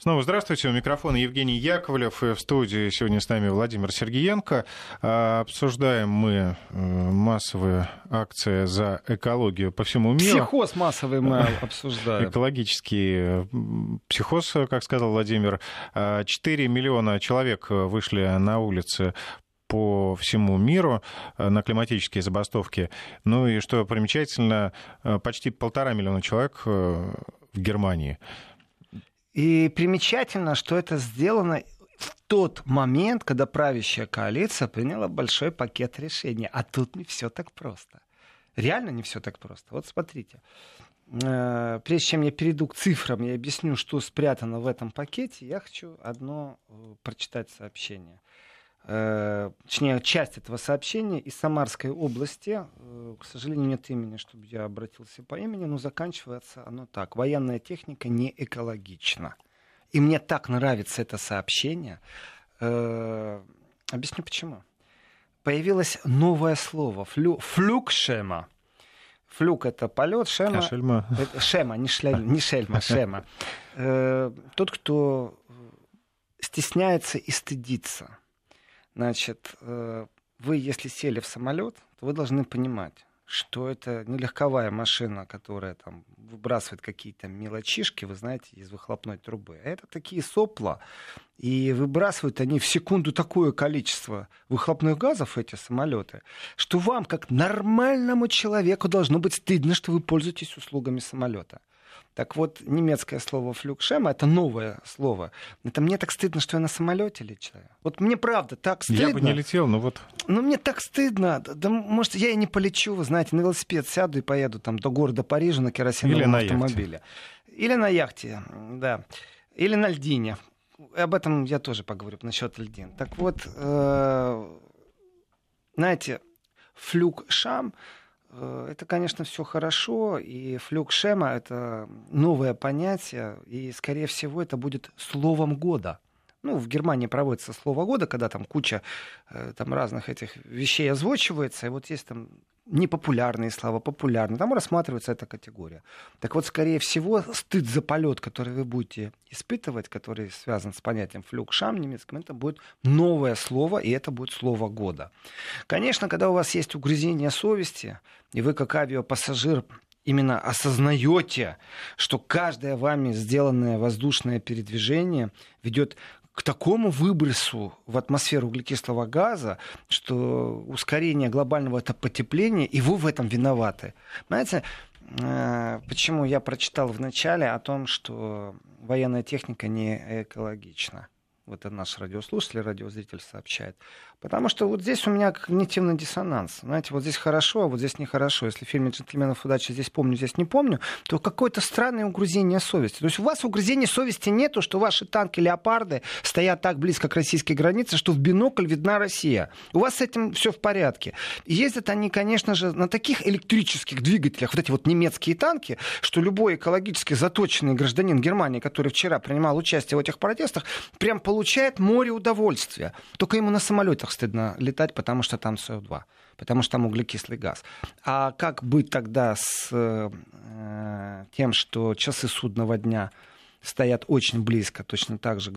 Снова здравствуйте. У микрофона Евгений Яковлев. И в студии сегодня с нами Владимир Сергеенко. А, обсуждаем мы э, массовые акции за экологию по всему миру. Психоз массовый мы обсуждаем. Экологический психоз, как сказал Владимир. 4 а, миллиона человек вышли на улицы по всему миру на климатические забастовки. Ну и что примечательно, почти полтора миллиона человек в Германии. И примечательно, что это сделано в тот момент, когда правящая коалиция приняла большой пакет решений. А тут не все так просто. Реально не все так просто. Вот смотрите. Э, прежде чем я перейду к цифрам и объясню, что спрятано в этом пакете, я хочу одно э, прочитать сообщение. Э, точнее, часть этого сообщения из Самарской области. Э, к сожалению, нет имени, чтобы я обратился по имени, но заканчивается оно так. Военная техника не экологична. И мне так нравится это сообщение. Э, объясню почему. Появилось новое слово флю, флюкшема. Флюк это полет, шема. А шельма. Это, шема, не, шляль, не шельма, шема. тот, кто стесняется и стыдится Значит, э, вы, если сели в самолет, то вы должны понимать, что это не легковая машина, которая там выбрасывает какие-то мелочишки, вы знаете, из выхлопной трубы. Это такие сопла, и выбрасывают они в секунду такое количество выхлопных газов, эти самолеты, что вам, как нормальному человеку, должно быть стыдно, что вы пользуетесь услугами самолета. Так вот, немецкое слово флюкшема, это новое слово. Это мне так стыдно, что я на самолете летаю. Вот мне правда так стыдно. Я бы не летел, но вот... Ну, мне так стыдно. Да, может, я и не полечу, вы знаете, на велосипед сяду и поеду там до города Парижа на керосиновом Или на автомобиле. Яхте. Или на яхте, да. Или на льдине. Об этом я тоже поговорю насчет льдин. Так вот, э, знаете, флюк-шам это, конечно, все хорошо, и флюкшема — это новое понятие, и, скорее всего, это будет словом года. Ну, в Германии проводится слово года, когда там куча э, там, разных этих вещей озвучивается, и вот есть там непопулярные слова, популярные, там рассматривается эта категория. Так вот, скорее всего, стыд за полет, который вы будете испытывать, который связан с понятием флюкшам немецким, это будет новое слово, и это будет слово года. Конечно, когда у вас есть угрызение совести, и вы как авиапассажир именно осознаете, что каждое вами сделанное воздушное передвижение ведет к такому выбросу в атмосферу углекислого газа, что ускорение глобального потепления, и вы в этом виноваты. Знаете, э, почему я прочитал в начале о том, что военная техника не экологична? Вот наш радиослушатель, радиозритель сообщает. Потому что вот здесь у меня когнитивный диссонанс. Знаете, вот здесь хорошо, а вот здесь нехорошо. Если в фильме «Джентльменов удачи» здесь помню, здесь не помню, то какое-то странное угрызение совести. То есть у вас угрызения совести нету, что ваши танки «Леопарды» стоят так близко к российской границе, что в бинокль видна Россия. У вас с этим все в порядке. Ездят они, конечно же, на таких электрических двигателях, вот эти вот немецкие танки, что любой экологически заточенный гражданин Германии, который вчера принимал участие в этих протестах, прям получает море удовольствия. Только ему на самолете самолетах стыдно летать, потому что там СО2, потому что там углекислый газ. А как быть тогда с э, тем, что часы судного дня стоят очень близко, точно так же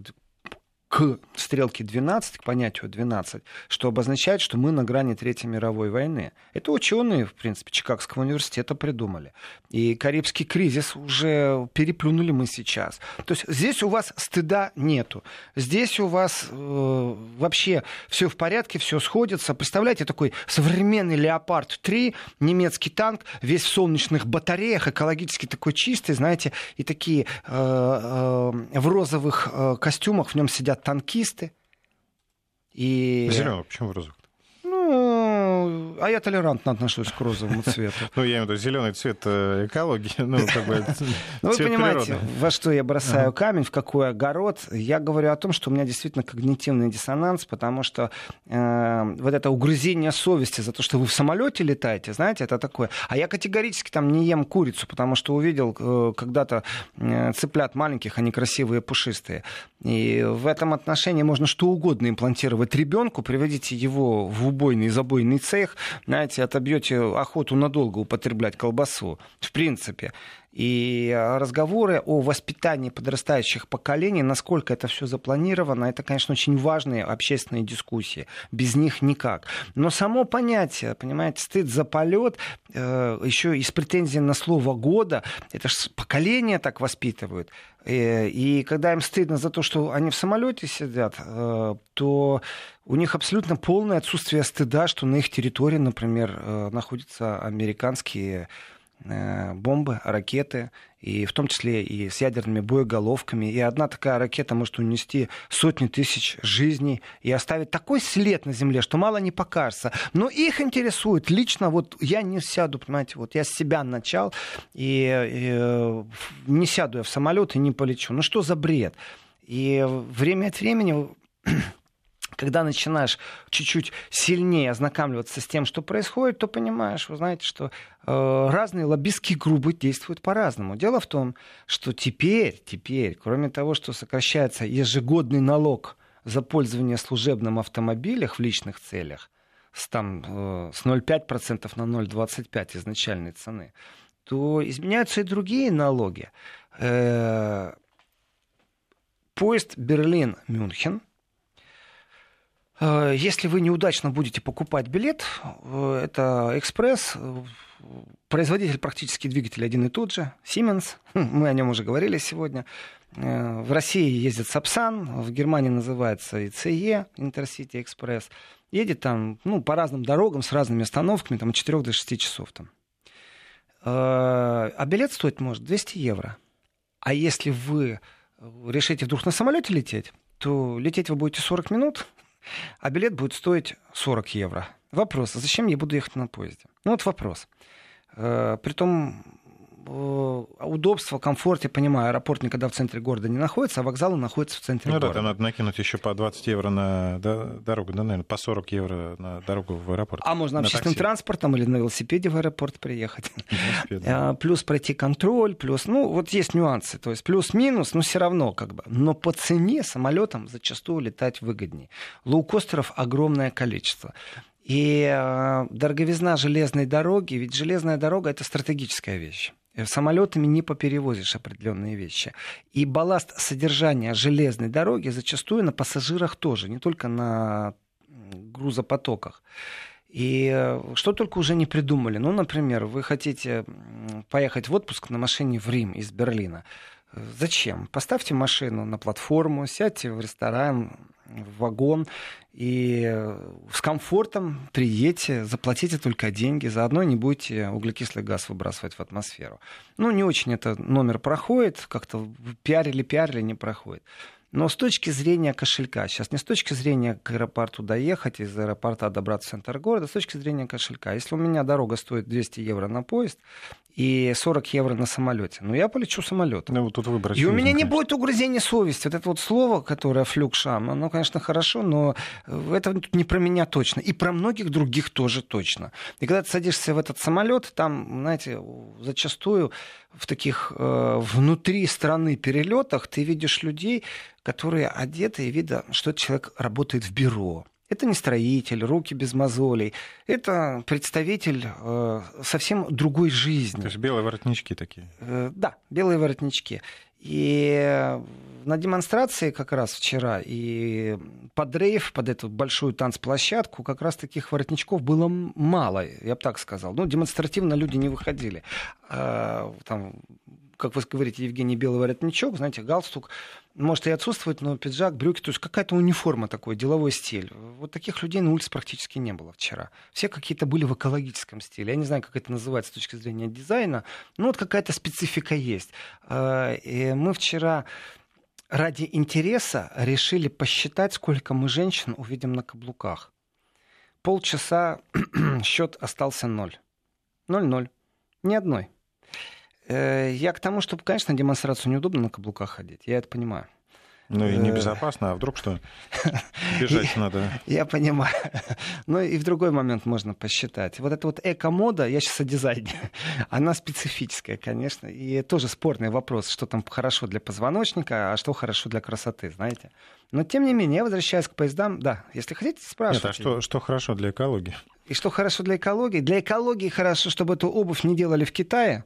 к стрелке 12, к понятию 12, что обозначает, что мы на грани Третьей мировой войны. Это ученые, в принципе, Чикагского университета придумали. И Карибский кризис уже переплюнули мы сейчас. То есть здесь у вас стыда нету. Здесь у вас э, вообще все в порядке, все сходится. Представляете, такой современный Леопард-3, немецкий танк, весь в солнечных батареях, экологически такой чистый, знаете, и такие э, э, в розовых э, костюмах в нем сидят танкисты. И... Зеленый, почему розовый? Ну, а я толерантно отношусь к розовому цвету. Ну, я имею в виду зеленый цвет э, экологии. Ну, как бы, ну вы понимаете, во что я бросаю камень, в какой огород. Я говорю о том, что у меня действительно когнитивный диссонанс, потому что э, вот это угрызение совести за то, что вы в самолете летаете, знаете, это такое. А я категорически там не ем курицу, потому что увидел э, когда-то цыплят маленьких, они красивые, пушистые. И в этом отношении можно что угодно имплантировать ребенку, приводите его в убойный, забойный цех, знаете, отобьете охоту надолго употреблять колбасу. В принципе. И разговоры о воспитании подрастающих поколений, насколько это все запланировано, это, конечно, очень важные общественные дискуссии. Без них никак. Но само понятие, понимаете, стыд за полет, э, еще из претензий на слово года, это же поколение так воспитывают. Э, и когда им стыдно за то, что они в самолете сидят, э, то у них абсолютно полное отсутствие стыда, что на их территории, например, э, находятся американские Э, бомбы, ракеты, и в том числе и с ядерными боеголовками. И одна такая ракета может унести сотни тысяч жизней и оставить такой след на Земле, что мало не покажется. Но их интересует лично, вот я не сяду, понимаете, вот я с себя начал, и, и э, не сяду я в самолет и не полечу. Ну что за бред? И время от времени когда начинаешь чуть-чуть сильнее ознакомливаться с тем, что происходит, то понимаешь, вы знаете, что э, разные лоббистские группы действуют по-разному. Дело в том, что теперь, теперь, кроме того, что сокращается ежегодный налог за пользование служебным автомобилем в личных целях, с, там, э, с 0,5% на 0,25% изначальной цены, то изменяются и другие налоги. Э, поезд Берлин-Мюнхен – если вы неудачно будете покупать билет, э, это экспресс, э, производитель практически двигателя один и тот же, Siemens, мы о нем уже говорили сегодня. В России ездит Сапсан, в Германии называется ИЦЕ, Интерсити Экспресс. Едет там ну, по разным дорогам с разными остановками, там от 4 до 6 часов. Там. А билет стоит может 200 евро. А если вы решите вдруг на самолете лететь, то лететь вы будете 40 минут, а билет будет стоить 40 евро. Вопрос, а зачем я буду ехать на поезде? Ну вот вопрос. Э, притом удобство, комфорт, я понимаю, аэропорт никогда в центре города не находится, а вокзалы находятся в центре ну, города. Ну да, надо накинуть еще по 20 евро на дорогу, да, наверное, по 40 евро на дорогу в аэропорт. А можно общественным такси. транспортом или на велосипеде в аэропорт приехать. А, плюс пройти контроль, плюс, ну, вот есть нюансы, то есть плюс-минус, но все равно как бы. Но по цене самолетом зачастую летать выгоднее. Лоукостеров огромное количество. И э, дороговизна железной дороги, ведь железная дорога это стратегическая вещь. Э, самолетами не поперевозишь определенные вещи. И балласт содержания железной дороги зачастую на пассажирах тоже, не только на грузопотоках. И э, что только уже не придумали. Ну, например, вы хотите поехать в отпуск на машине в Рим из Берлина. Зачем? Поставьте машину на платформу, сядьте в ресторан, в вагон и с комфортом приедьте, заплатите только деньги, заодно не будете углекислый газ выбрасывать в атмосферу. Ну, не очень это номер проходит, как-то пиарили, пиарили, не проходит. Но с точки зрения кошелька, сейчас не с точки зрения к аэропорту доехать, из аэропорта добраться в центр города, с точки зрения кошелька. Если у меня дорога стоит 200 евро на поезд и 40 евро на самолете, ну я полечу самолетом. Ну, вот тут выбор. И у меня не будет угрызения совести. Вот это вот слово, которое флюкшам, оно, конечно, хорошо, но это не про меня точно. И про многих других тоже точно. И когда ты садишься в этот самолет, там, знаете, зачастую в таких э, внутри страны перелетах ты видишь людей, которые одеты, и видно, что человек работает в бюро. Это не строитель, руки без мозолей. Это представитель э, совсем другой жизни. То есть белые воротнички такие? Э, да, белые воротнички. И на демонстрации как раз вчера и под рейв, под эту большую танцплощадку, как раз таких воротничков было мало, я бы так сказал. Ну, демонстративно люди не выходили. А, там как вы говорите, Евгений, белый воротничок, знаете, галстук, может и отсутствовать, но пиджак, брюки, то есть какая-то униформа такой, деловой стиль. Вот таких людей на улице практически не было вчера. Все какие-то были в экологическом стиле. Я не знаю, как это называется с точки зрения дизайна, но вот какая-то специфика есть. А, и мы вчера ради интереса решили посчитать, сколько мы женщин увидим на каблуках. Полчаса счет остался ноль. Ноль-ноль. Ни одной. Э, я к тому, чтобы, конечно, демонстрацию неудобно на каблуках ходить. Я это понимаю. Ну и небезопасно, а вдруг что? Бежать надо. Я понимаю. Ну и в другой момент можно посчитать. Вот эта вот эко-мода, я сейчас о дизайне, она специфическая, конечно. И тоже спорный вопрос, что там хорошо для позвоночника, а что хорошо для красоты, знаете. Но тем не менее, я возвращаюсь к поездам. Да, если хотите, спрашивайте. Нет, а что, что хорошо для экологии? И что хорошо для экологии? Для экологии хорошо, чтобы эту обувь не делали в Китае,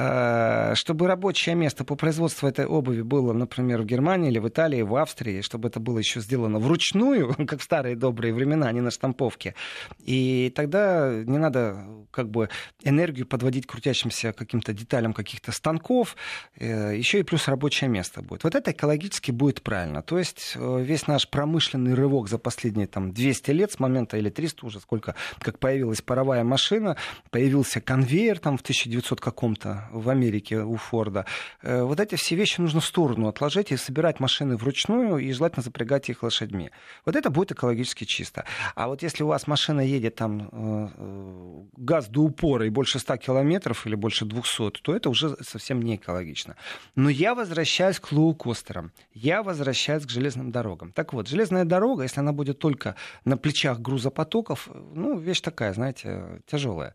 Э, чтобы рабочее место по производству этой обуви было, например, в Германии или в Италии, в Австрии, чтобы это было еще сделано вручную, как в старые добрые времена, а не на штамповке. И тогда не надо как бы энергию подводить крутящимся каким-то деталям каких-то станков, э, еще и плюс рабочее место будет. Вот это экологически будет правильно. То есть э, весь наш промышленный рывок за последние там 200 лет с момента или 300 уже сколько, как появилась паровая машина, появился конвейер там в 1900 каком-то в Америке у Форда. Э, вот эти все вещи нужно в сторону отложить и собирать машины вручную и желательно запрягать их лошадьми. Вот это будет экологически чисто. А вот если у вас машина едет там э, э, газ до упора и больше 100 километров или больше 200, то это уже совсем не экологично. Но я возвращаюсь к лоукостерам. Я возвращаюсь к железным дорогам. Так вот, железная дорога, если она будет только на плечах грузопотоков, ну, вещь такая, знаете, тяжелая.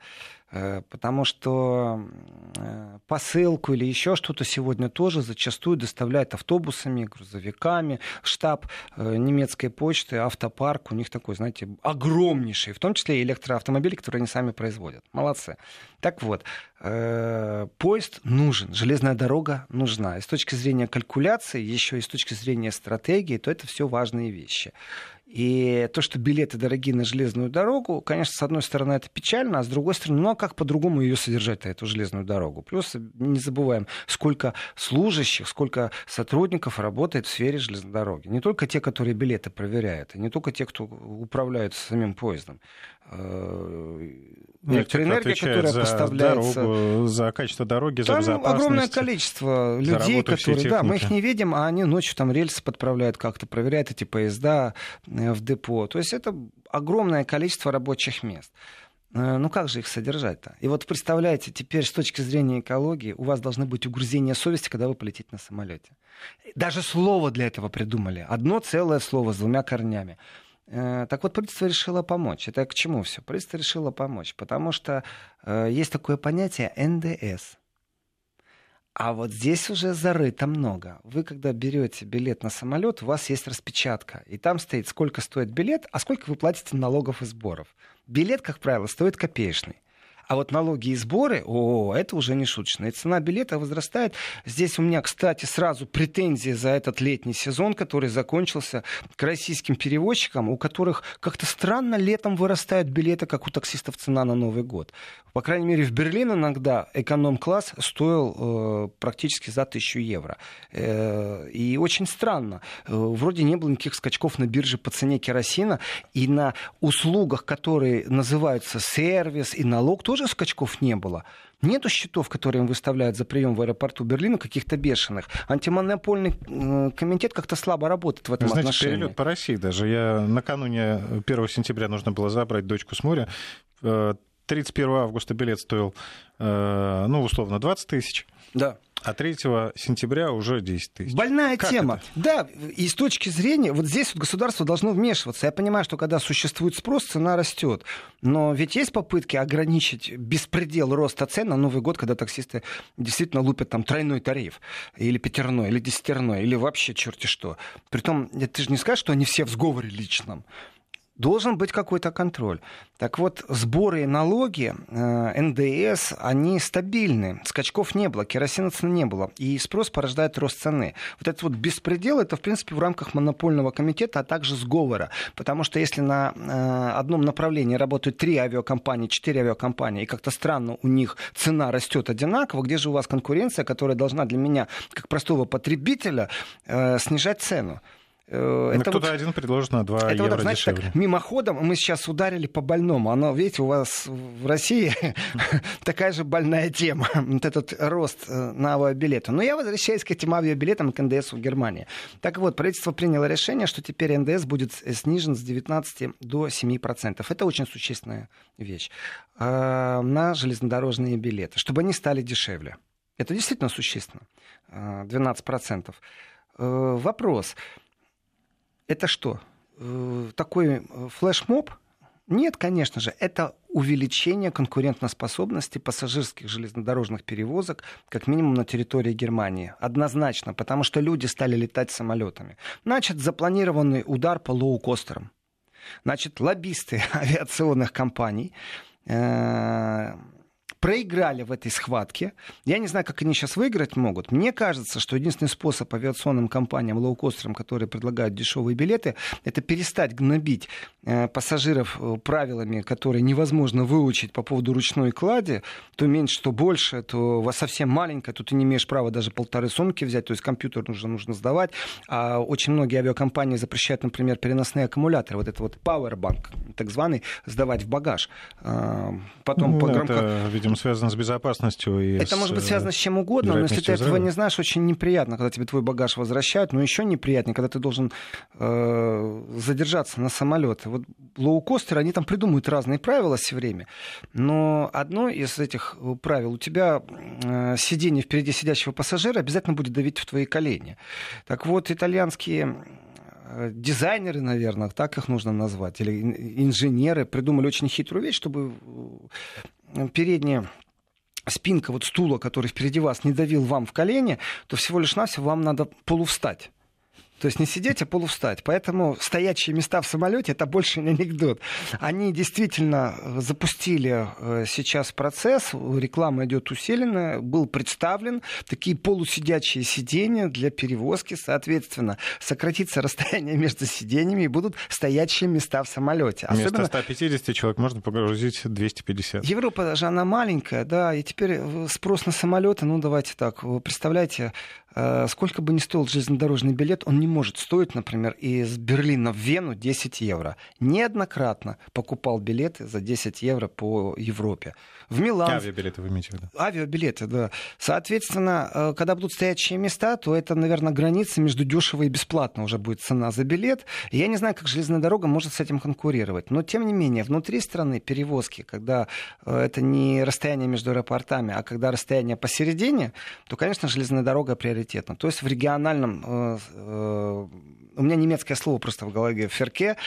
Э, потому что э, посылку или еще что-то сегодня тоже зачастую доставляют автобусами, грузовиками. Штаб э, немецкой почты, автопарк, у них такой, знаете, огромнейший, в том числе и электроавтомобили, которые они сами производят. Молодцы. Так вот, поезд нужен, железная дорога нужна. И с точки зрения калькуляции, еще и с точки зрения стратегии, то это все важные вещи. И то, что билеты дорогие на железную дорогу, конечно, с одной стороны, это печально, а с другой стороны, ну а как по-другому ее содержать, эту железную дорогу? Плюс не забываем, сколько служащих, сколько сотрудников работает в сфере железной дороги. Не только те, которые билеты проверяют, и не только те, кто управляют самим поездом. Э, электроэнергия, которая за поставляется. Дорогу, за качество дороги, там за безопасность. огромное количество людей, которые, да, мы их не видим, а они ночью там рельсы подправляют как-то, проверяют эти поезда э, в депо. То есть это огромное количество рабочих мест. Э, ну как же их содержать-то? И вот представляете, теперь с точки зрения экологии у вас должны быть угрызения совести, когда вы полетите на самолете. Даже слово для этого придумали. Одно целое слово с двумя корнями. Э, так вот, правительство решило помочь. Это к чему все? Правительство решило помочь, потому что э, есть такое понятие НДС. А вот здесь уже зарыто много. Вы, когда берете билет на самолет, у вас есть распечатка. И там стоит, сколько стоит билет, а сколько вы платите налогов и сборов. Билет, как правило, стоит копеечный. А вот налоги и сборы, о, это уже не шуточно. И цена билета возрастает. Здесь у меня, кстати, сразу претензии за этот летний сезон, который закончился к российским перевозчикам, у которых как-то странно летом вырастают билеты, как у таксистов цена на Новый год. По крайней мере, в Берлин иногда эконом-класс стоил э, практически за тысячу евро. Э, и очень странно. Э, вроде не было никаких скачков на бирже по цене керосина. И на услугах, которые называются сервис и налог, тоже скачков не было. Нету счетов, которые им выставляют за прием в аэропорту Берлина, каких-то бешеных. Антимонопольный комитет как-то слабо работает в этом Знаете, отношении. перелет по России даже. Я накануне 1 сентября нужно было забрать дочку с моря. 31 э, августа билет стоил, э, ну, условно, 20 тысяч. Да. А 3 сентября уже 10 тысяч. Больная как тема. Это? Да, и с точки зрения, вот здесь вот государство должно вмешиваться. Я понимаю, что когда существует спрос, цена растет. Но ведь есть попытки ограничить беспредел роста цен на Новый год, когда таксисты действительно лупят там тройной тариф, или пятерной, или десятерной, или вообще черти что. Притом, ты же не скажешь, что они все в сговоре личном должен быть какой-то контроль. Так вот, сборы и налоги, э, НДС, они стабильны. Скачков не было, керосина цены не было. И спрос порождает рост цены. Вот этот вот беспредел, это, в принципе, в рамках монопольного комитета, а также сговора. Потому что если на э, одном направлении работают три авиакомпании, четыре авиакомпании, и как-то странно у них цена растет одинаково, где же у вас конкуренция, которая должна для меня, как простого потребителя, э, снижать цену? Э, ну, это кто-то вот, один предложит на 2 это евро вот, знаете, дешевле. Так, мимоходом мы сейчас ударили по больному. Оно, видите, у вас в России такая же больная тема. вот этот рост э, на авиабилеты. Но я возвращаюсь к этим авиабилетам к НДС в Германии. Так вот, правительство приняло решение, что теперь НДС будет снижен с 19 до 7%. Это очень существенная вещь. А, на железнодорожные билеты, чтобы они стали дешевле. Это действительно существенно. 12%. А, вопрос это что? Э, такой э, флешмоб? Нет, конечно же, это увеличение конкурентоспособности пассажирских железнодорожных перевозок, как минимум на территории Германии. Однозначно, потому что люди стали летать самолетами. Значит, запланированный удар по лоукостерам. Значит, лоббисты авиационных компаний э, проиграли в этой схватке. Я не знаю, как они сейчас выиграть могут. Мне кажется, что единственный способ авиационным компаниям, лоукостерам, которые предлагают дешевые билеты, это перестать гнобить э, пассажиров э, правилами, которые невозможно выучить по поводу ручной клади. То меньше, то больше, то совсем маленькое. Тут ты не имеешь права даже полторы сумки взять, то есть компьютер нужно, нужно сдавать. А очень многие авиакомпании запрещают, например, переносные аккумуляторы. Вот это вот Powerbank, так званый, сдавать в багаж. А, потом ну, по громко... Это, видимо, чем связано с безопасностью. И это с, может быть связано с чем угодно, но если ты взрыва. этого не знаешь, очень неприятно, когда тебе твой багаж возвращают, но еще неприятнее, когда ты должен э, задержаться на самолет. Вот лоукостеры, они там придумывают разные правила все время, но одно из этих правил, у тебя э, сиденье впереди сидящего пассажира обязательно будет давить в твои колени. Так вот, итальянские э, дизайнеры, наверное, так их нужно назвать, или инженеры придумали очень хитрую вещь, чтобы передняя спинка вот стула, который впереди вас, не давил вам в колени, то всего лишь навсего вам надо полувстать. То есть не сидеть, а полувстать. Поэтому стоячие места в самолете это больше не анекдот. Они действительно э, запустили э, сейчас процесс, реклама идет усиленно, был представлен такие полусидячие сиденья для перевозки, соответственно, сократится расстояние между сиденьями и будут стоячие места в самолете. Вместо Особенно... 150 человек можно погрузить 250. Европа даже она маленькая, да, и теперь э, спрос на самолеты, ну давайте так, представляете, сколько бы ни стоил железнодорожный билет, он не может стоить, например, из Берлина в Вену 10 евро. Неоднократно покупал билеты за 10 евро по Европе. В Милан... Авиабилеты вы имеете в виду? Авиабилеты, да. Соответственно, э, когда будут стоящие места, то это, наверное, граница между дешево и бесплатно уже будет цена за билет. Я не знаю, как железная дорога может с этим конкурировать. Но, тем не менее, внутри страны перевозки, когда э, это не расстояние между аэропортами, а когда расстояние посередине, то, конечно, железная дорога приоритет приоритетно. То есть в региональном э, у меня немецкое слово просто в голове, ферке,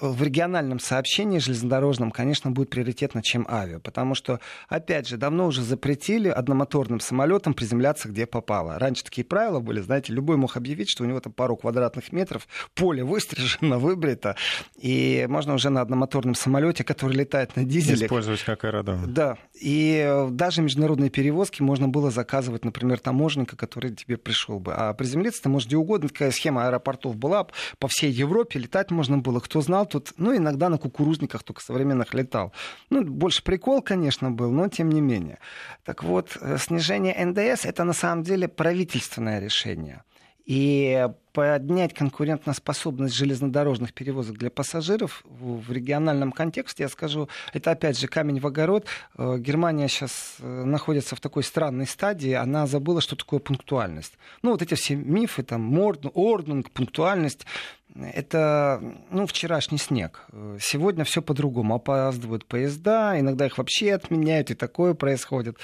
в региональном сообщении железнодорожном, конечно, будет приоритетно, чем авиа. Потому что, опять же, давно уже запретили одномоторным самолетам приземляться где попало. Раньше такие правила были, знаете, любой мог объявить, что у него там пару квадратных метров, поле выстрижено, выбрито, и можно уже на одномоторном самолете, который летает на дизеле... Использовать как аэродром. Да. И даже международные перевозки можно было заказывать, например, таможенника, который тебе пришел бы. А приземлиться ты можешь где угодно. Такая схема аэропортов была по всей Европе, летать можно было. Кто знал, тут, ну, иногда на кукурузниках только современных летал. Ну, больше прикол, конечно, был, но тем не менее. Так вот, э, снижение НДС — это на самом деле правительственное решение. И поднять конкурентоспособность железнодорожных перевозок для пассажиров в региональном контексте, я скажу, это опять же камень в огород. Э, Германия сейчас э, находится в такой странной стадии, она забыла, что такое пунктуальность. Ну, вот эти все мифы, там, орднунг, пунктуальность, это ну, вчерашний снег. Сегодня все по-другому. Опаздывают поезда, иногда их вообще отменяют, и такое происходит.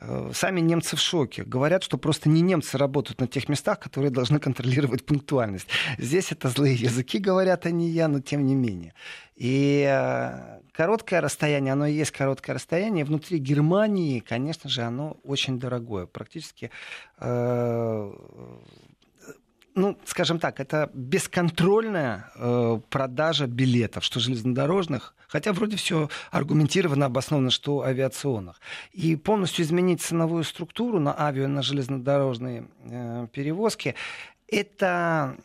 Э, сами немцы в шоке. Говорят, что просто не немцы работают на тех местах, которые должны контролировать пунктуальность. Здесь это злые языки, говорят, а не я, но тем не менее. И э, короткое расстояние, оно и есть короткое расстояние. Внутри Германии, конечно же, оно очень дорогое. Практически э, ну, скажем так, это бесконтрольная э, продажа билетов, что железнодорожных, хотя вроде все аргументированно, обосновано, что авиационных. И полностью изменить ценовую структуру на авиа, на железнодорожные э, перевозки, это,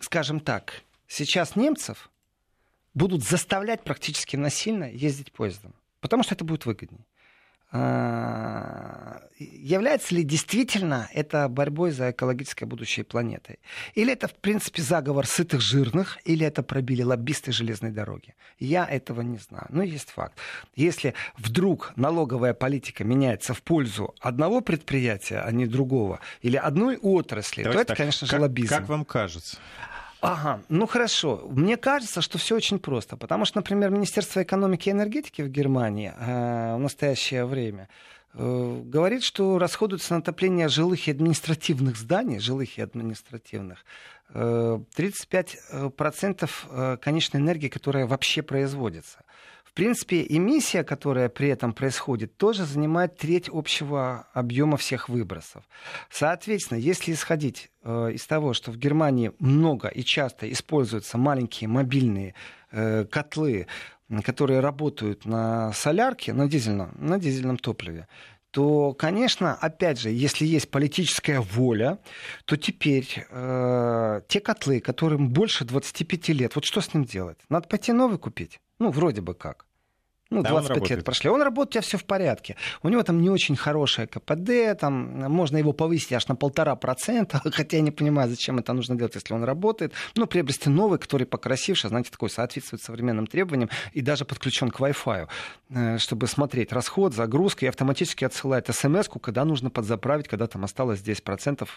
скажем так, сейчас немцев будут заставлять практически насильно ездить поездом, потому что это будет выгоднее. А, является ли действительно это борьбой за экологическое будущее планеты? Или это, в принципе, заговор сытых жирных, или это пробили лоббисты железной дороги? Я этого не знаю. Но есть факт. Если вдруг налоговая политика меняется в пользу одного предприятия, а не другого, или одной отрасли, Давайте то это, так, конечно же, как, лоббизм. Как вам кажется? Ага, ну хорошо. Мне кажется, что все очень просто. Потому что, например, Министерство экономики и энергетики в Германии э, в настоящее время э, говорит, что расходуется на отопление жилых и административных зданий, жилых и административных, э, 35% э, конечной энергии, которая вообще производится. В принципе, эмиссия, которая при этом происходит, тоже занимает треть общего объема всех выбросов. Соответственно, если исходить э, из того, что в Германии много и часто используются маленькие мобильные э, котлы, которые работают на солярке, на дизельном, на дизельном топливе, то, конечно, опять же, если есть политическая воля, то теперь э, те котлы, которым больше 25 лет, вот что с ним делать? Надо пойти новый купить. Ну, вроде бы как. Ну, 25 да, лет прошли. Он работает, у тебя все в порядке. У него там не очень хорошее КПД, там можно его повысить аж на полтора процента, хотя я не понимаю, зачем это нужно делать, если он работает. Ну, приобрести новый, который покрасивше, знаете, такой соответствует современным требованиям и даже подключен к Wi-Fi, э, чтобы смотреть расход, загрузка и автоматически отсылает смс когда нужно подзаправить, когда там осталось 10%.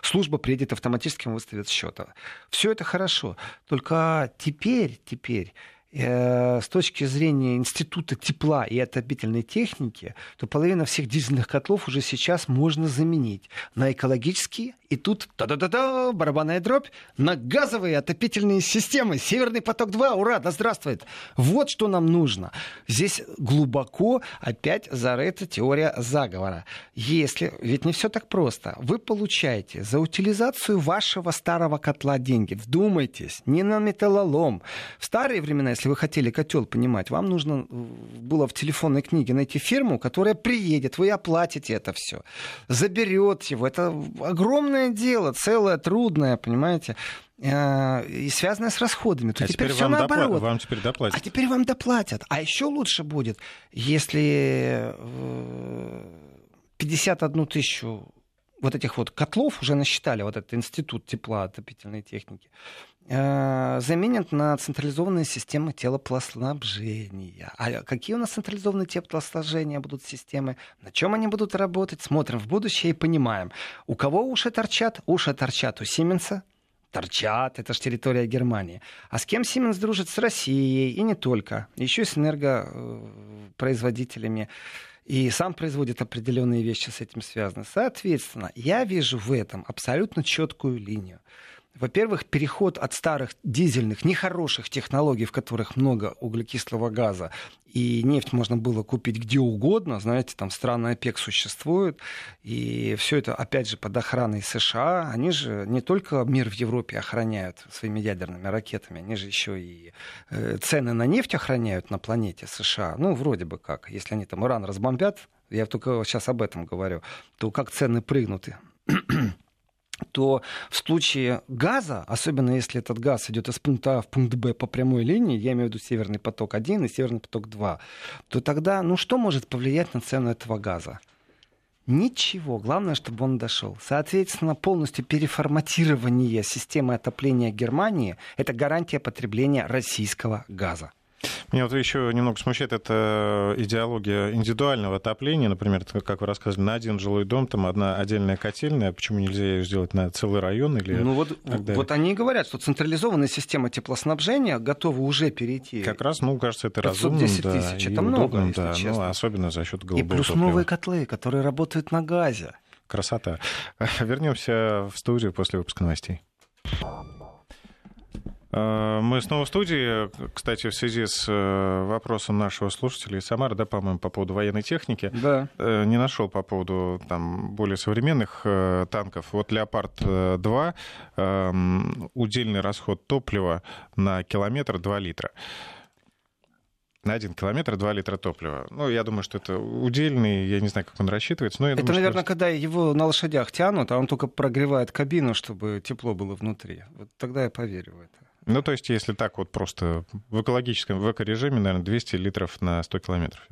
Служба приедет автоматически, выставит счета. Все это хорошо. Только теперь, теперь с точки зрения института тепла и отопительной техники, то половина всех дизельных котлов уже сейчас можно заменить на экологические и тут та-да-да-да, барабанная дробь на газовые отопительные системы. Северный поток-2, ура, да здравствует. Вот что нам нужно. Здесь глубоко опять зарыта теория заговора. Если, ведь не все так просто. Вы получаете за утилизацию вашего старого котла деньги. Вдумайтесь, не на металлолом. В старые времена, если вы хотели котел понимать, вам нужно было в телефонной книге найти фирму, которая приедет, вы оплатите это все, заберет его. Это огромное огромное дело, целое, трудное, понимаете? Э, и связанное с расходами, то а теперь, теперь все наоборот. Допла- вам теперь доплатят. А теперь вам доплатят. А еще лучше будет, если 51 тысячу вот этих вот котлов уже насчитали, вот этот институт тепла отопительной техники, э, заменят на централизованные системы теплоснабжения. А какие у нас централизованные теплоснабжения будут системы? На чем они будут работать? Смотрим в будущее и понимаем. У кого уши торчат? Уши торчат у Сименса, торчат, это же территория Германии. А с кем Сименс дружит? С Россией и не только. Еще и с энергопроизводителями и сам производит определенные вещи с этим связаны. Соответственно, я вижу в этом абсолютно четкую линию. Во-первых, переход от старых дизельных, нехороших технологий, в которых много углекислого газа, и нефть можно было купить где угодно, знаете, там страны ОПЕК существуют, и все это, опять же, под охраной США. Они же не только мир в Европе охраняют своими ядерными ракетами, они же еще и э, цены на нефть охраняют на планете США. Ну, вроде бы как. Если они там Иран разбомбят, я только сейчас об этом говорю, то как цены прыгнут то в случае газа, особенно если этот газ идет из пункта А в пункт Б по прямой линии, я имею в виду Северный поток-1 и Северный поток-2, то тогда, ну что может повлиять на цену этого газа? Ничего. Главное, чтобы он дошел. Соответственно, полностью переформатирование системы отопления Германии – это гарантия потребления российского газа. Меня вот еще немного смущает эта идеология индивидуального отопления. Например, как вы рассказывали, на один жилой дом там одна отдельная котельная. Почему нельзя ее сделать на целый район? Или ну вот, вот они говорят, что централизованная система теплоснабжения готова уже перейти. Как раз, ну, кажется, это разумно. да, тысяч, это много, удобным, если да, честно. Ну, особенно за счет голубого И плюс топлива. новые котлы, которые работают на газе. Красота. Вернемся в студию после выпуска новостей. Э, мы снова в студии. Кстати, в связи с э, вопросом нашего слушателя из Самары, да, по-моему, по поводу военной техники, да. Э, не нашел по поводу там, более современных танков. Вот «Леопард-2», эм, удельный расход топлива на километр 2 литра на один километр 2 литра топлива. Ну, я думаю, что это удельный, я не знаю, как он рассчитывается. Но я это, думаю, наверное, что... когда его на лошадях тянут, а он только прогревает кабину, чтобы тепло было внутри. Вот тогда я поверю в это. Ну, то есть, если так вот просто в экологическом, в эко-режиме, наверное, 200 литров на 100 километров.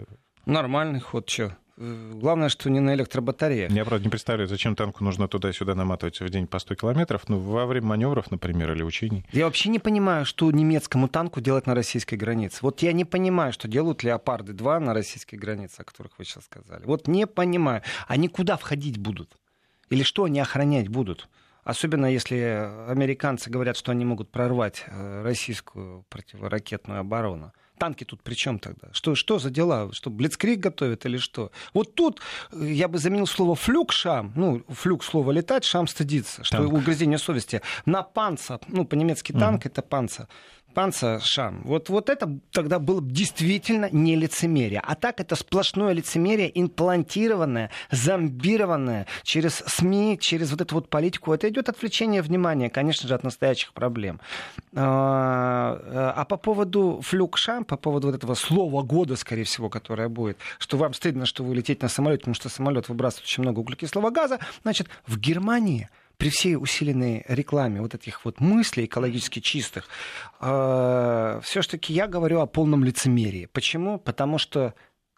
Нормальный ход, что? Главное, что не на электробатареях. Я, правда, не представляю, зачем танку нужно туда-сюда наматывать в день по 100 километров, ну, во время маневров, например, или учений. Я вообще не понимаю, что немецкому танку делать на российской границе. Вот я не понимаю, что делают «Леопарды-2» на российской границе, о которых вы сейчас сказали. Вот не понимаю. Они куда входить будут? Или что они охранять будут? Особенно если американцы говорят, что они могут прорвать э, российскую противоракетную оборону. Танки тут при чем тогда? Что, что за дела? Что, Блицкрик готовят или что? Вот тут э, я бы заменил слово флюк шам, ну, флюк слово летать, шам стыдиться, что Танк. угрызение совести. На панца, ну, по-немецки танк mm. это панца, испанца Шам. Вот, вот это тогда было действительно не лицемерие. А так это сплошное лицемерие, имплантированное, зомбированное через СМИ, через вот эту вот политику. Это идет отвлечение внимания, конечно же, от настоящих проблем. А, а по поводу флюк Шам, по поводу вот этого слова года, скорее всего, которое будет, что вам стыдно, что вы летите на самолете, потому что самолет выбрасывает очень много углекислого газа, значит, в Германии при всей усиленной рекламе вот этих вот мыслей экологически чистых, э, все-таки я говорю о полном лицемерии. Почему? Потому что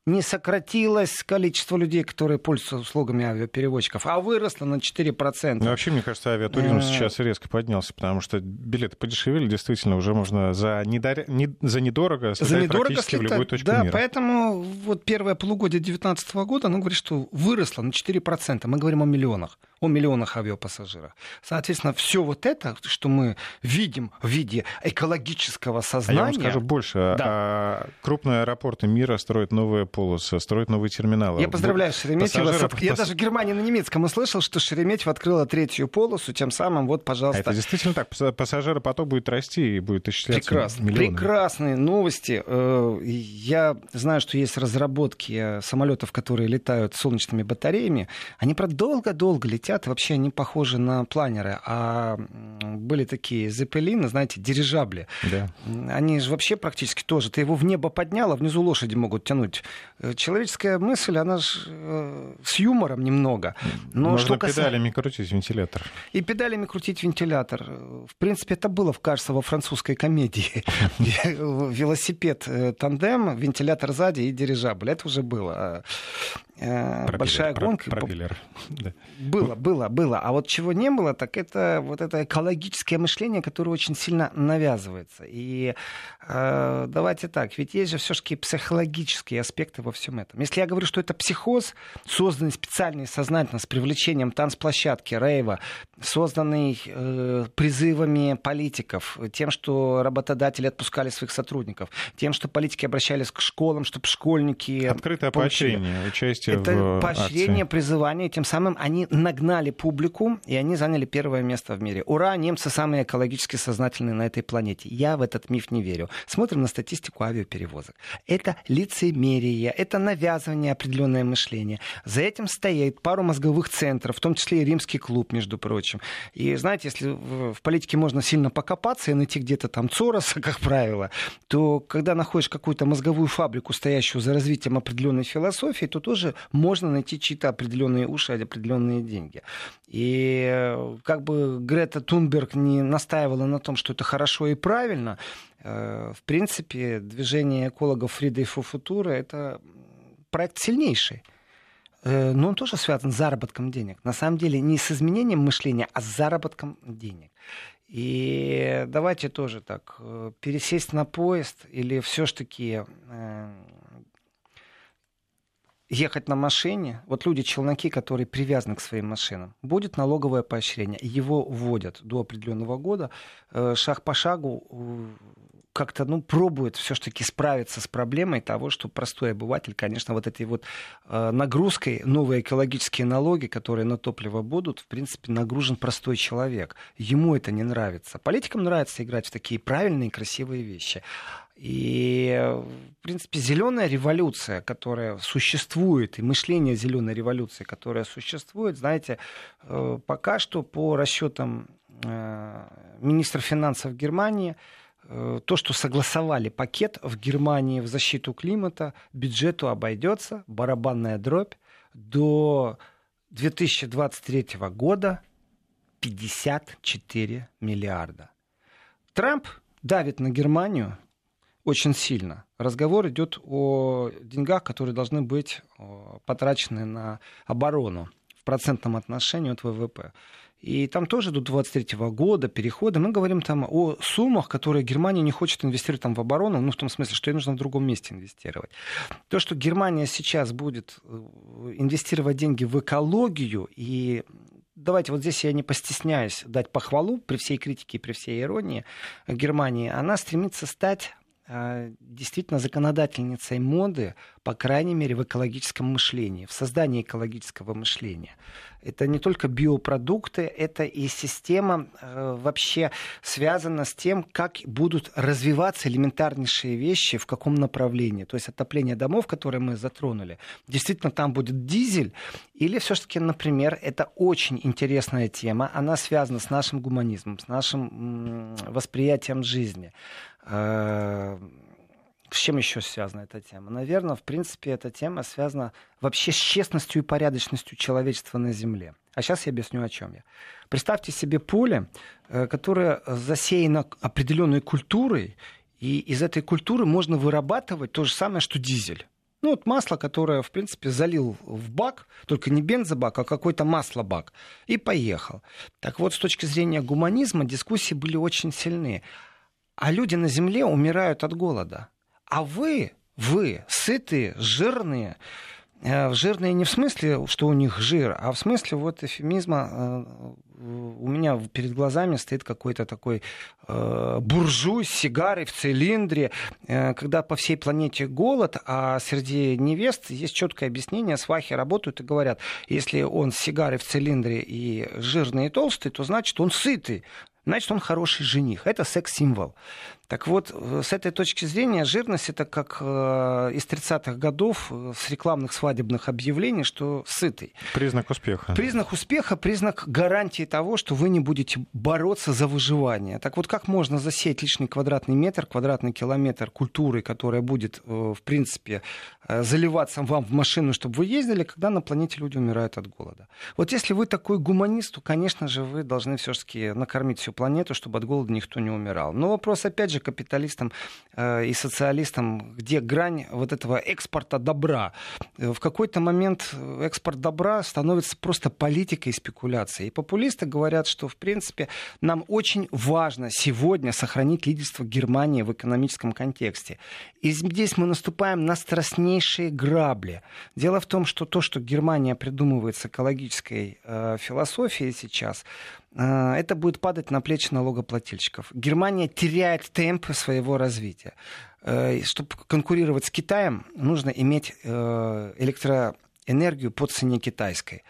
не сократилось количество людей, которые пользуются услугами авиаперевозчиков, а выросло на 4%. Ну, вообще, мне кажется, авиатуризм э. сейчас резко поднялся, потому что билеты подешевели, действительно, уже можно за, недор... не... за недорого слетать за недорого практически слетать. в любую точку да, мира. поэтому вот первое полугодие 2019 года, оно говорит, что выросло на 4%. Мы говорим о миллионах о миллионах авиапассажиров. Соответственно, все вот это, что мы видим в виде экологического сознания... А я вам скажу больше. Да. А, крупные аэропорты мира строят новые полосы, строят новые терминалы. Я поздравляю Шереметьево. Пассажиров... Я даже в Германии на немецком услышал, что Шереметьево открыла третью полосу, тем самым вот, пожалуйста... А это действительно так. Пассажиропоток будет расти и будет исчисляться Прекрасно. миллионами. Прекрасные новости. Э, я знаю, что есть разработки самолетов, которые летают солнечными батареями. Они, правда, долго-долго летят летят, вообще они похожи на планеры, а были такие зепелины, знаете, дирижабли. Да. Они же вообще практически тоже. Ты его в небо поднял, а внизу лошади могут тянуть. Э, человеческая мысль, она же э, с юмором немного. Но Можно что касается... педалями крутить вентилятор. И педалями крутить вентилятор. В принципе, это было, кажется, во французской комедии. Велосипед, э, тандем, вентилятор сзади и дирижабль. Это уже было. Э, пропеллер, большая гонка. Пропеллер. Было, было, было. А вот чего не было, так это вот это экологическое мышление, которое очень сильно навязывается. И э, давайте так, ведь есть же все-таки психологические аспекты во всем этом. Если я говорю, что это психоз, созданный специально и сознательно с привлечением танцплощадки, рейва, созданный э, призывами политиков, тем, что работодатели отпускали своих сотрудников, тем, что политики обращались к школам, чтобы школьники... Открытое получили. поощрение, участие это в поощрение, акции. призывание. Тем самым они нагнали публику, и они заняли первое место в мире. Ура, немцы самые экологически сознательные на этой планете. Я в этот миф не верю. Смотрим на статистику авиаперевозок. Это лицемерие, это навязывание определенное мышление. За этим стоит пару мозговых центров, в том числе и римский клуб, между прочим. И знаете, если в политике можно сильно покопаться и найти где-то там Цороса, как правило, то когда находишь какую-то мозговую фабрику, стоящую за развитием определенной философии, то тоже можно найти чьи-то определенные уши, определенные деньги. И э, как бы Грета Тунберг не настаивала на том, что это хорошо и правильно, в принципе, движение экологов Friday for Future — это проект сильнейший э, но он тоже связан с заработком денег. На самом деле не с изменением мышления, а с заработком денег. И давайте тоже так, пересесть на поезд или все-таки ехать на машине, вот люди-челноки, которые привязаны к своим машинам, будет налоговое поощрение. Его вводят до определенного года. Э, шаг по шагу э, как-то ну, пробует все-таки справиться с проблемой того, что простой обыватель, конечно, вот этой вот э, нагрузкой, новые экологические налоги, которые на топливо будут, в принципе, нагружен простой человек. Ему это не нравится. Политикам нравится играть в такие правильные, красивые вещи. И, в принципе, зеленая революция, которая существует, и мышление зеленой революции, которая существует, знаете, э, пока что по расчетам э, министра финансов Германии, то, что согласовали пакет в Германии в защиту климата, бюджету обойдется, барабанная дробь, до 2023 года 54 миллиарда. Трамп давит на Германию, очень сильно. Разговор идет о деньгах, которые должны быть потрачены на оборону в процентном отношении от ВВП. И там тоже до 23 года перехода мы говорим там о суммах, которые Германия не хочет инвестировать там в оборону, ну, в том смысле, что ей нужно в другом месте инвестировать. То, что Германия сейчас будет э, инвестировать деньги в экологию и давайте вот здесь я не постесняюсь дать похвалу при всей критике и при всей иронии Германии, она стремится стать действительно законодательницей моды, по крайней мере, в экологическом мышлении, в создании экологического мышления. Это не только биопродукты, это и система э, вообще связана с тем, как будут развиваться элементарнейшие вещи, в каком направлении. То есть отопление домов, которые мы затронули, действительно там будет дизель, или все-таки, например, это очень интересная тема, она связана с нашим гуманизмом, с нашим восприятием жизни. Э, с чем еще связана эта тема? Наверное, в принципе, эта тема связана вообще с честностью и порядочностью человечества на Земле. А сейчас я объясню, о чем я. Представьте себе поле, э, которое засеяно определенной культурой, и из этой культуры можно вырабатывать то же самое, что дизель. Ну, вот масло, которое, в принципе, залил в бак, только не бензобак, а какой-то маслобак, и поехал. Так вот, с точки зрения гуманизма дискуссии были очень сильны. А люди на Земле умирают от голода. А вы, вы, сытые, жирные, э, жирные не в смысле, что у них жир, а в смысле вот эфемизма э, у меня перед глазами стоит какой-то такой э, буржуй с сигарой в цилиндре, когда по всей планете голод, а среди невест есть четкое объяснение, свахи работают и говорят, если он с сигарой в цилиндре и жирный и толстый, то значит он сытый, значит он хороший жених. Это секс-символ. Так вот, э, с этой точки зрения жирность это как э, из 30-х годов э, с рекламных свадебных объявлений, что сытый. Признак успеха. Признак успеха, признак гарантии того, что вы не будете бороться за выживание. Так вот, как можно засеять лишний квадратный метр, квадратный километр культуры, которая будет, в принципе, заливаться вам в машину, чтобы вы ездили, когда на планете люди умирают от голода. Вот если вы такой гуманист, то, конечно же, вы должны все-таки накормить всю планету, чтобы от голода никто не умирал. Но вопрос, опять же, капиталистам э, и социалистам, где грань вот этого экспорта добра. В какой-то момент экспорт добра становится просто политикой и спекуляцией. И популисты говорят, что, в принципе, нам очень важно сегодня сохранить лидерство Германии в экономическом контексте. И здесь мы наступаем на страстнейшие грабли. Дело в том, что то, что Германия придумывает с экологической э, философией сейчас, э, это будет падать на плечи налогоплательщиков. Германия теряет темп своего развития. Э, чтобы конкурировать с Китаем, нужно иметь э, электроэнергию по цене китайской.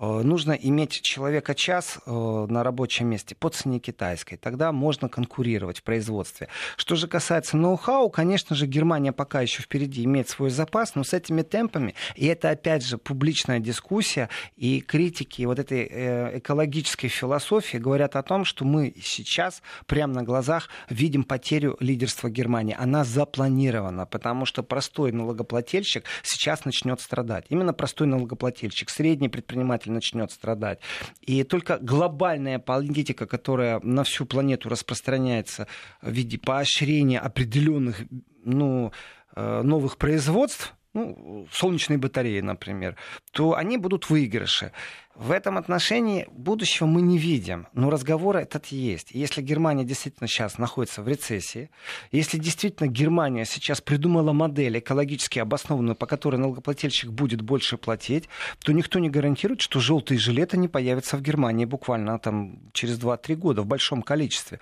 Э, нужно иметь человека час э, на рабочем месте по цене китайской. Тогда можно конкурировать в производстве. Что же касается ноу-хау, конечно же, Германия пока еще впереди имеет свой запас, но с этими темпами, и это опять же публичная дискуссия, и критики вот этой э, экологической философии говорят о том, что мы сейчас прямо на глазах видим потерю лидерства Германии. Она запланирована, потому что простой налогоплательщик сейчас начнет страдать. Именно простой налогоплательщик, средний предприниматель предприниматель начнет страдать. И только глобальная политика, которая на всю планету распространяется в виде поощрения определенных ну, э, новых производств, ну, солнечные батареи, например, то они будут в выигрыше. В этом отношении будущего мы не видим, но разговор этот есть. Если Германия действительно сейчас находится в рецессии, если действительно Германия сейчас придумала модель экологически обоснованную, по которой налогоплательщик будет больше платить, то никто не гарантирует, что желтые жилеты не появятся в Германии буквально там, через 2-3 года в большом количестве.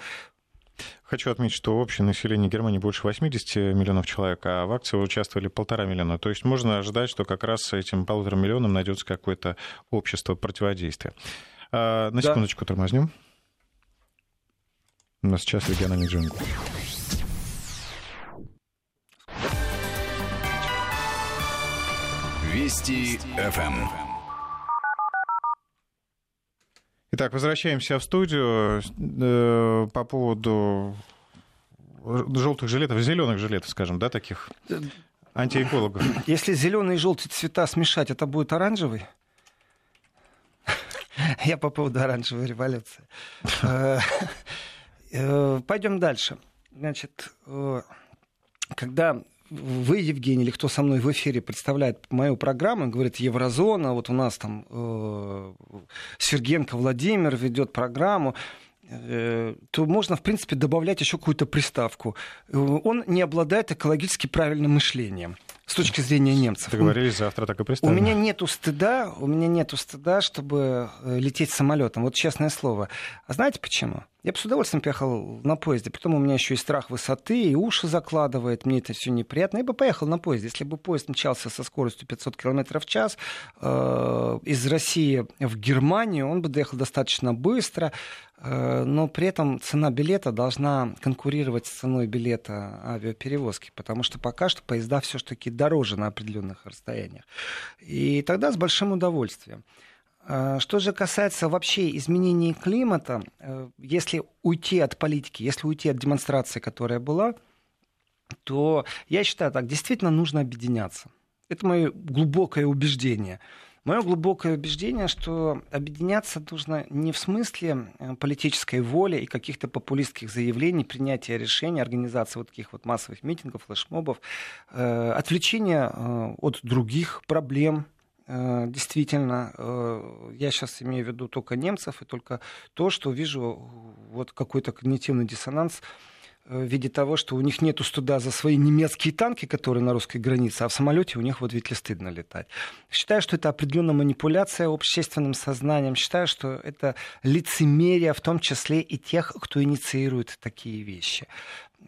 Хочу отметить, что общее население Германии больше 80 миллионов человек, а в акции участвовали полтора миллиона. То есть можно ожидать, что как раз с этим полутора миллионам найдется какое-то общество противодействия. А, на секундочку да. тормознем. У нас сейчас региональный джингл. Вести ФМ. Итак, возвращаемся в студию э, по поводу желтых жилетов, зеленых жилетов, скажем, да, таких антиэкологов. Если зеленый и желтый цвета смешать, это будет оранжевый? Я по поводу оранжевой революции. Э, э, пойдем дальше. Значит, когда вы, Евгений, или кто со мной в эфире представляет мою программу, говорит, Еврозона, вот у нас там э, Сергенко Владимир ведет программу, э, то можно, в принципе, добавлять еще какую-то приставку. Э, он не обладает экологически правильным мышлением с точки зрения немцев. Договорились, завтра так и представим. У меня нету стыда, у меня нету стыда, чтобы э, лететь самолетом. Вот честное слово. А знаете почему? Я бы с удовольствием поехал на поезде. Потом у меня еще и страх высоты, и уши закладывает. Мне это все неприятно. Я бы поехал на поезде. Если бы поезд мчался со скоростью 500 км в час э, из России в Германию, он бы доехал достаточно быстро. Э, но при этом цена билета должна конкурировать с ценой билета авиаперевозки, потому что пока что поезда все-таки дороже на определенных расстояниях. И тогда с большим удовольствием. Э, что же касается вообще изменений климата, э, если уйти от политики, если уйти от демонстрации, которая была, то я считаю так, действительно нужно объединяться. Это мое глубокое убеждение. Мое глубокое убеждение, что объединяться нужно не в смысле э, политической воли и каких-то популистских заявлений, принятия решений, организации вот таких вот массовых митингов, флешмобов, э, отвлечения э, от других проблем, действительно, э, я сейчас имею в виду только немцев и только то, что вижу вот какой-то когнитивный диссонанс Э, в виде того, что у них нету студа за свои немецкие танки, которые на русской границе, а в самолете у них вот ведь ли стыдно летать. Считаю, что это определенная манипуляция общественным сознанием. Считаю, что это лицемерие, в том числе и тех, кто инициирует такие вещи.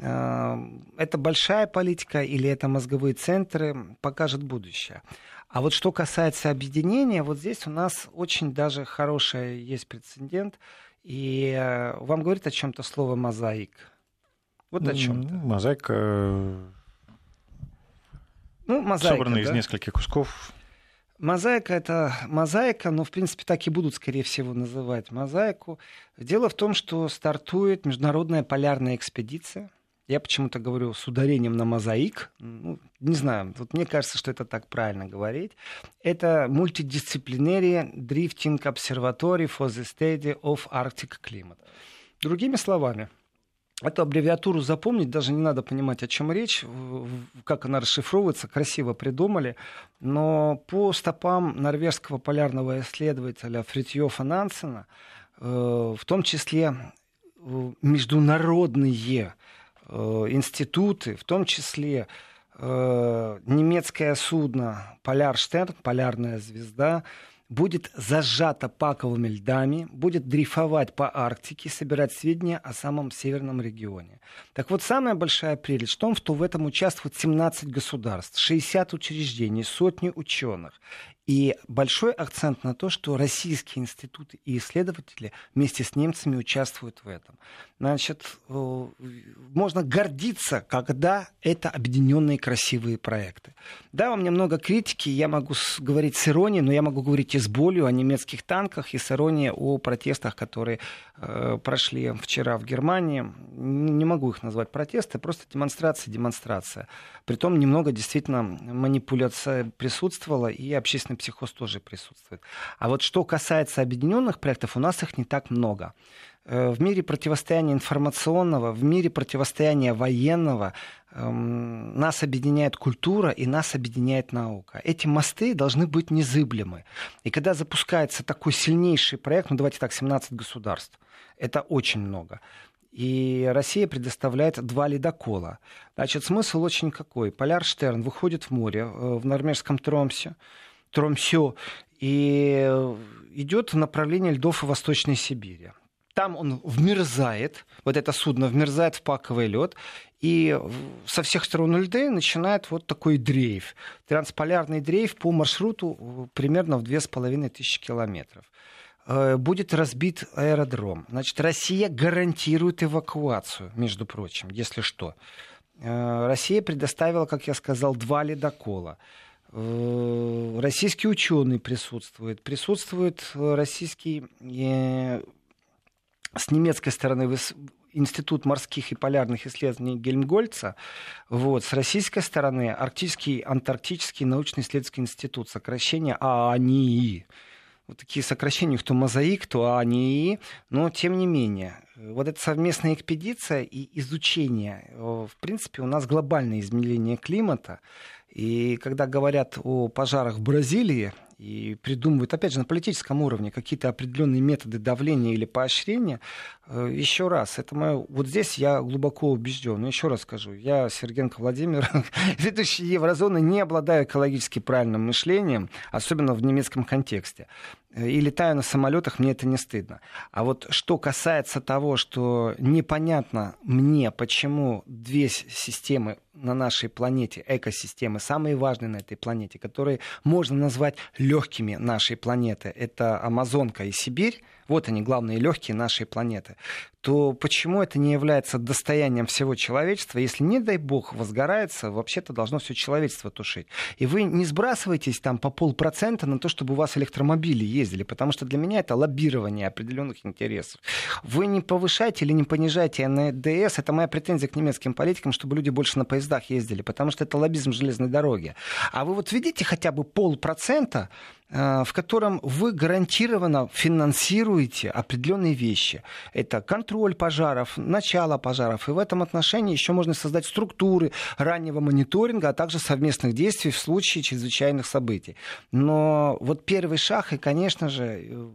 Э, это большая политика или это мозговые центры, покажет будущее. А вот что касается объединения, вот здесь у нас очень даже хороший есть прецедент. И э, вам говорит о чем-то слово «мозаик». Вот о чем-то. Мозаика ну, мозаика, собрана да? из нескольких кусков. Мозаика это мозаика, но в принципе так и будут, скорее всего, называть мозаику. Дело в том, что стартует международная полярная экспедиция. Я почему-то говорю с ударением на мозаик. Ну, не знаю, вот мне кажется, что это так правильно говорить. Это Multidisciplinary Drifting Observatory for the Study of Arctic Climate. Другими словами, Эту аббревиатуру запомнить даже не надо понимать, о чем речь, как она расшифровывается, красиво придумали. Но по стопам норвежского полярного исследователя Фритьёфа Нансена, э, в том числе э, международные институты, в том числе немецкое судно Полярштерн, полярная звезда, будет зажата паковыми льдами, будет дрейфовать по Арктике, собирать сведения о самом северном регионе. Так вот, самая большая прелесть в том, что в этом участвуют 17 государств, 60 учреждений, сотни ученых. И большой акцент на то, что российские институты и исследователи вместе с немцами участвуют в этом. Значит, э, можно гордиться, когда это объединенные красивые проекты. Да, у меня много критики, я могу говорить с иронией, но я могу говорить и с болью о немецких танках, и с иронией о протестах, которые э, прошли вчера в Германии. Не могу их назвать протесты, просто демонстрация, демонстрация. Притом немного действительно манипуляция присутствовала, и общественный психоз тоже присутствует. А вот что касается объединенных проектов, у нас их не так много. Э, в мире противостояния информационного, в мире противостояния военного эм, нас объединяет культура и нас объединяет наука. Эти мосты должны быть незыблемы. И когда запускается такой сильнейший проект, ну давайте так, 17 государств, это очень много. И Россия предоставляет два ледокола. Значит, смысл очень какой. Полярштерн выходит в море э, в норвежском Тромсе, Тромсё, и идет в направлении льдов Восточной Сибири. Там он вмерзает, вот это судно вмерзает в паковый лед, и со всех сторон льды начинает вот такой дрейф. Трансполярный дрейф по маршруту э, примерно в 2500 километров э, будет разбит аэродром. Значит, Россия гарантирует эвакуацию, между прочим, если что. Э, Россия предоставила, как я сказал, два ледокола. Российский ученый присутствует. Присутствует российский с немецкой стороны Институт морских и полярных исследований Гельмгольца, вот, с российской стороны Арктический Антарктический научно-исследовательский институт, сокращение ААНИИ. Вот такие сокращения, кто мозаик, то ААНИИ, но тем не менее, вот эта совместная экспедиция и изучение, в принципе, у нас глобальное изменение климата, и когда говорят о пожарах в Бразилии, и придумывают, опять же, на политическом уровне какие-то определенные методы давления или поощрения. Э, еще раз, это мое... Вот здесь я глубоко убежден. Еще раз скажу, я, Сергенко Владимир, ведущий Еврозоны, не обладаю экологически правильным мышлением, особенно в немецком контексте. И летаю на самолетах, мне это не стыдно. А вот что касается того, что непонятно мне, почему две системы на нашей планете, экосистемы, самые важные на этой планете, которые можно назвать легкими нашей планеты, это Амазонка и Сибирь, вот они, главные легкие нашей планеты, то почему это не является достоянием всего человечества, если, не дай бог, возгорается, вообще-то должно все человечество тушить. И вы не сбрасываетесь там по полпроцента на то, чтобы у вас электромобили ездили, потому что для меня это лоббирование определенных интересов. Вы не повышаете или не понижаете НДС, это моя претензия к немецким политикам, чтобы люди больше на поездах ездили, потому что это лоббизм железной дороги. А вы вот видите хотя бы полпроцента в котором вы гарантированно финансируете определенные вещи. Это контроль пожаров, начало пожаров. И в этом отношении еще можно создать структуры раннего мониторинга, а также совместных действий в случае чрезвычайных событий. Но вот первый шаг, и, конечно же, э,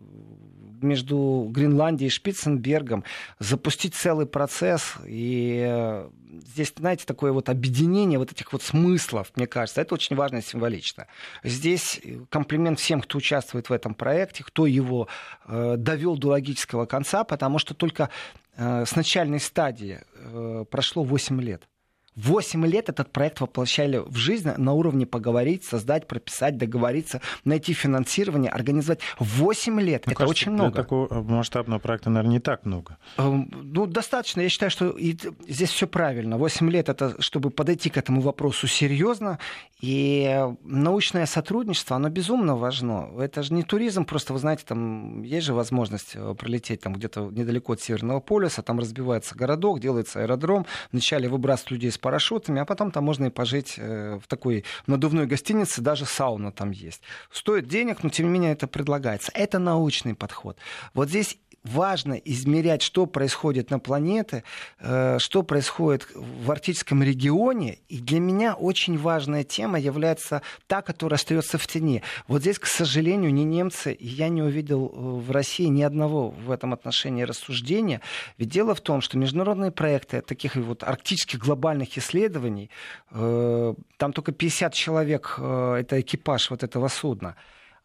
между Гренландией и Шпиценбергом запустить целый процесс и э, здесь, знаете, такое вот объединение вот этих вот смыслов, мне кажется, это очень важно и символично. Здесь комплимент всем, кто участвует в этом проекте, кто его э, довел до логического конца, потому что только э, с начальной стадии э, прошло 8 лет. Восемь лет этот проект воплощали в жизнь на уровне поговорить, создать, прописать, договориться, найти финансирование, организовать. Восемь лет. Мне это кажется, очень много. Для такого масштабного проекта, наверное, не так много. Эм, ну, достаточно. Я считаю, что и здесь все правильно. Восемь лет это чтобы подойти к этому вопросу серьезно. И научное сотрудничество, оно безумно важно. Это же не туризм, просто, вы знаете, там есть же возможность э, пролететь там где-то недалеко от Северного полюса, там разбивается городок, делается аэродром, вначале выбрасывают людей с парашютами, а потом там можно и пожить э, в такой надувной гостинице, даже сауна там есть. Стоит денег, но тем не менее это предлагается. Это научный подход. Вот здесь важно измерять, что происходит на планете, э, что происходит в арктическом регионе. И для меня очень важная тема является та, которая остается в тени. Вот здесь, к сожалению, не немцы, я не увидел э, в России ни одного в этом отношении рассуждения. Ведь дело в том, что международные проекты таких вот арктических глобальных исследований, э, там только 50 человек, это экипаж вот этого судна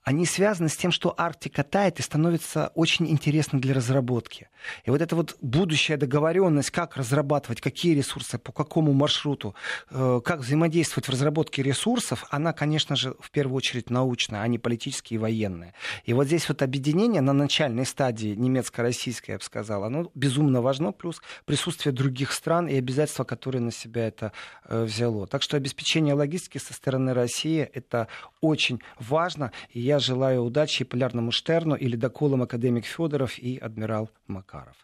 они связаны с тем, что Арктика тает и становится очень интересно для разработки. И вот эта вот будущая договоренность, как разрабатывать, какие ресурсы, по какому маршруту, э, как взаимодействовать в разработке ресурсов, она, конечно же, в первую очередь научная, а не политическая и военная. И вот здесь вот объединение на начальной стадии немецко-российской, я бы сказал, оно безумно важно, плюс присутствие других стран и обязательства, которые на себя это э, взяло. Так что обеспечение логистики со стороны России — это очень важно, и я желаю удачи полярному Штерну и ледоколам академик Федоров и адмирал Макаров.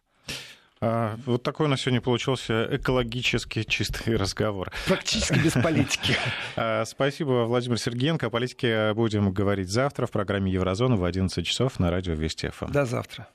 А, вот такой у нас сегодня получился экологически чистый разговор. Практически без политики. А, спасибо, Владимир Сергеенко. О политике будем говорить завтра в программе Еврозона в 11 часов на радио Вести ФМ. До завтра.